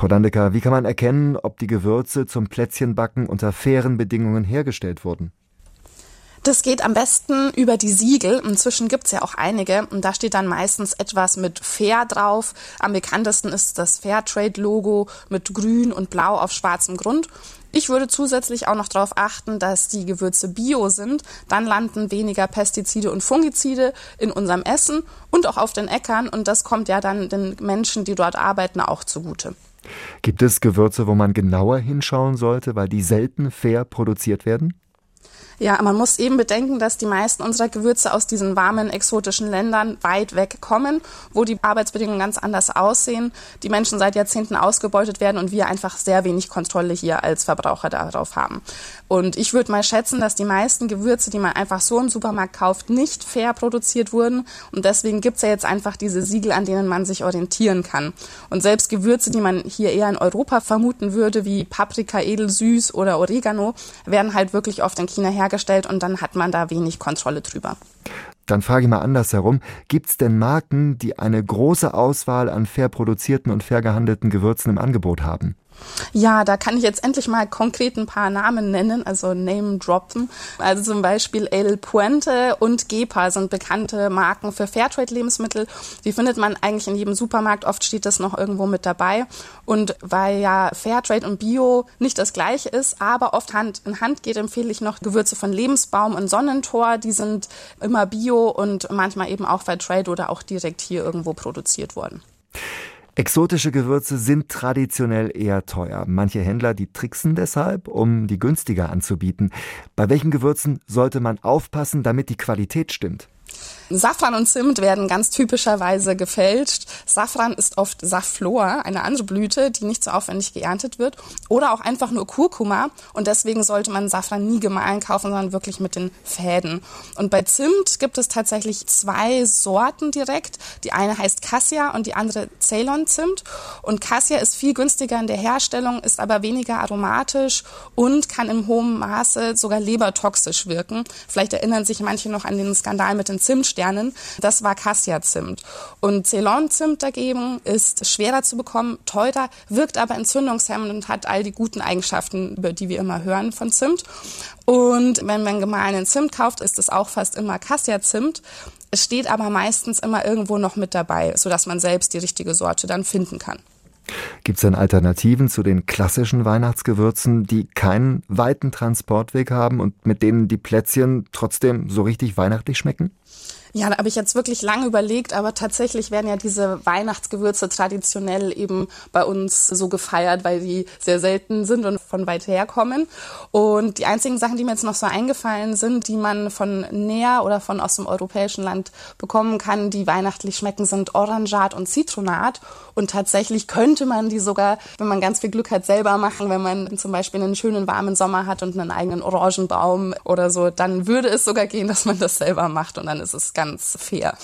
Frau Dandecker, wie kann man erkennen, ob die Gewürze zum Plätzchenbacken unter fairen Bedingungen hergestellt wurden? Das geht am besten über die Siegel. Inzwischen gibt's ja auch einige und da steht dann meistens etwas mit Fair drauf. Am bekanntesten ist das Fairtrade-Logo mit grün und blau auf schwarzem Grund. Ich würde zusätzlich auch noch darauf achten, dass die Gewürze bio sind. Dann landen weniger Pestizide und Fungizide in unserem Essen und auch auf den Äckern. Und das kommt ja dann den Menschen, die dort arbeiten, auch zugute. Gibt es Gewürze, wo man genauer hinschauen sollte, weil die selten fair produziert werden? Ja, man muss eben bedenken, dass die meisten unserer Gewürze aus diesen warmen, exotischen Ländern weit weg kommen, wo die Arbeitsbedingungen ganz anders aussehen, die Menschen seit Jahrzehnten ausgebeutet werden und wir einfach sehr wenig Kontrolle hier als Verbraucher darauf haben. Und ich würde mal schätzen, dass die meisten Gewürze, die man einfach so im Supermarkt kauft, nicht fair produziert wurden. Und deswegen gibt's ja jetzt einfach diese Siegel, an denen man sich orientieren kann. Und selbst Gewürze, die man hier eher in Europa vermuten würde, wie Paprika, Edelsüß oder Oregano, werden halt wirklich oft in China hergestellt hergestellt und dann hat man da wenig Kontrolle drüber. Dann frage ich mal andersherum, gibt es denn Marken, die eine große Auswahl an fair produzierten und fair gehandelten Gewürzen im Angebot haben? Ja, da kann ich jetzt endlich mal konkret ein paar Namen nennen, also Name droppen. Also zum Beispiel El Puente und Gepa sind bekannte Marken für Fairtrade-Lebensmittel. Die findet man eigentlich in jedem Supermarkt. Oft steht das noch irgendwo mit dabei. Und weil ja Fairtrade und Bio nicht das gleiche ist, aber oft Hand in Hand geht, empfehle ich noch Gewürze von Lebensbaum und Sonnentor. Die sind immer Bio und manchmal eben auch Fairtrade oder auch direkt hier irgendwo produziert worden. Exotische Gewürze sind traditionell eher teuer. Manche Händler, die tricksen deshalb, um die günstiger anzubieten. Bei welchen Gewürzen sollte man aufpassen, damit die Qualität stimmt? Safran und Zimt werden ganz typischerweise gefälscht. Safran ist oft Safflor, eine andere Blüte, die nicht so aufwendig geerntet wird. Oder auch einfach nur Kurkuma. Und deswegen sollte man Safran nie gemahlen kaufen, sondern wirklich mit den Fäden. Und bei Zimt gibt es tatsächlich zwei Sorten direkt. Die eine heißt Cassia und die andere Ceylon-Zimt. Und Cassia ist viel günstiger in der Herstellung, ist aber weniger aromatisch und kann im hohen Maße sogar lebertoxisch wirken. Vielleicht erinnern sich manche noch an den Skandal mit den Zimtsternen Sternen. Das war Cassia-Zimt. Und Ceylon-Zimt dagegen ist schwerer zu bekommen, teurer, wirkt aber entzündungshemmend und hat all die guten Eigenschaften, über die wir immer hören von Zimt. Und wenn man gemahlenen Zimt kauft, ist es auch fast immer Cassia-Zimt. Es steht aber meistens immer irgendwo noch mit dabei, sodass man selbst die richtige Sorte dann finden kann. Gibt es denn Alternativen zu den klassischen Weihnachtsgewürzen, die keinen weiten Transportweg haben und mit denen die Plätzchen trotzdem so richtig weihnachtlich schmecken? Ja, da habe ich jetzt wirklich lange überlegt, aber tatsächlich werden ja diese Weihnachtsgewürze traditionell eben bei uns so gefeiert, weil die sehr selten sind und von weit her kommen. Und die einzigen Sachen, die mir jetzt noch so eingefallen sind, die man von näher oder von aus dem europäischen Land bekommen kann, die weihnachtlich schmecken, sind Orangat und Zitronat. Und tatsächlich könnte man die sogar, wenn man ganz viel Glück hat, selber machen, wenn man zum Beispiel einen schönen warmen Sommer hat und einen eigenen Orangenbaum oder so, dann würde es sogar gehen, dass man das selber macht und dann ist es ganz fair.